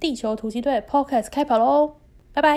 地球突击队 Podcast 开跑喽！拜拜。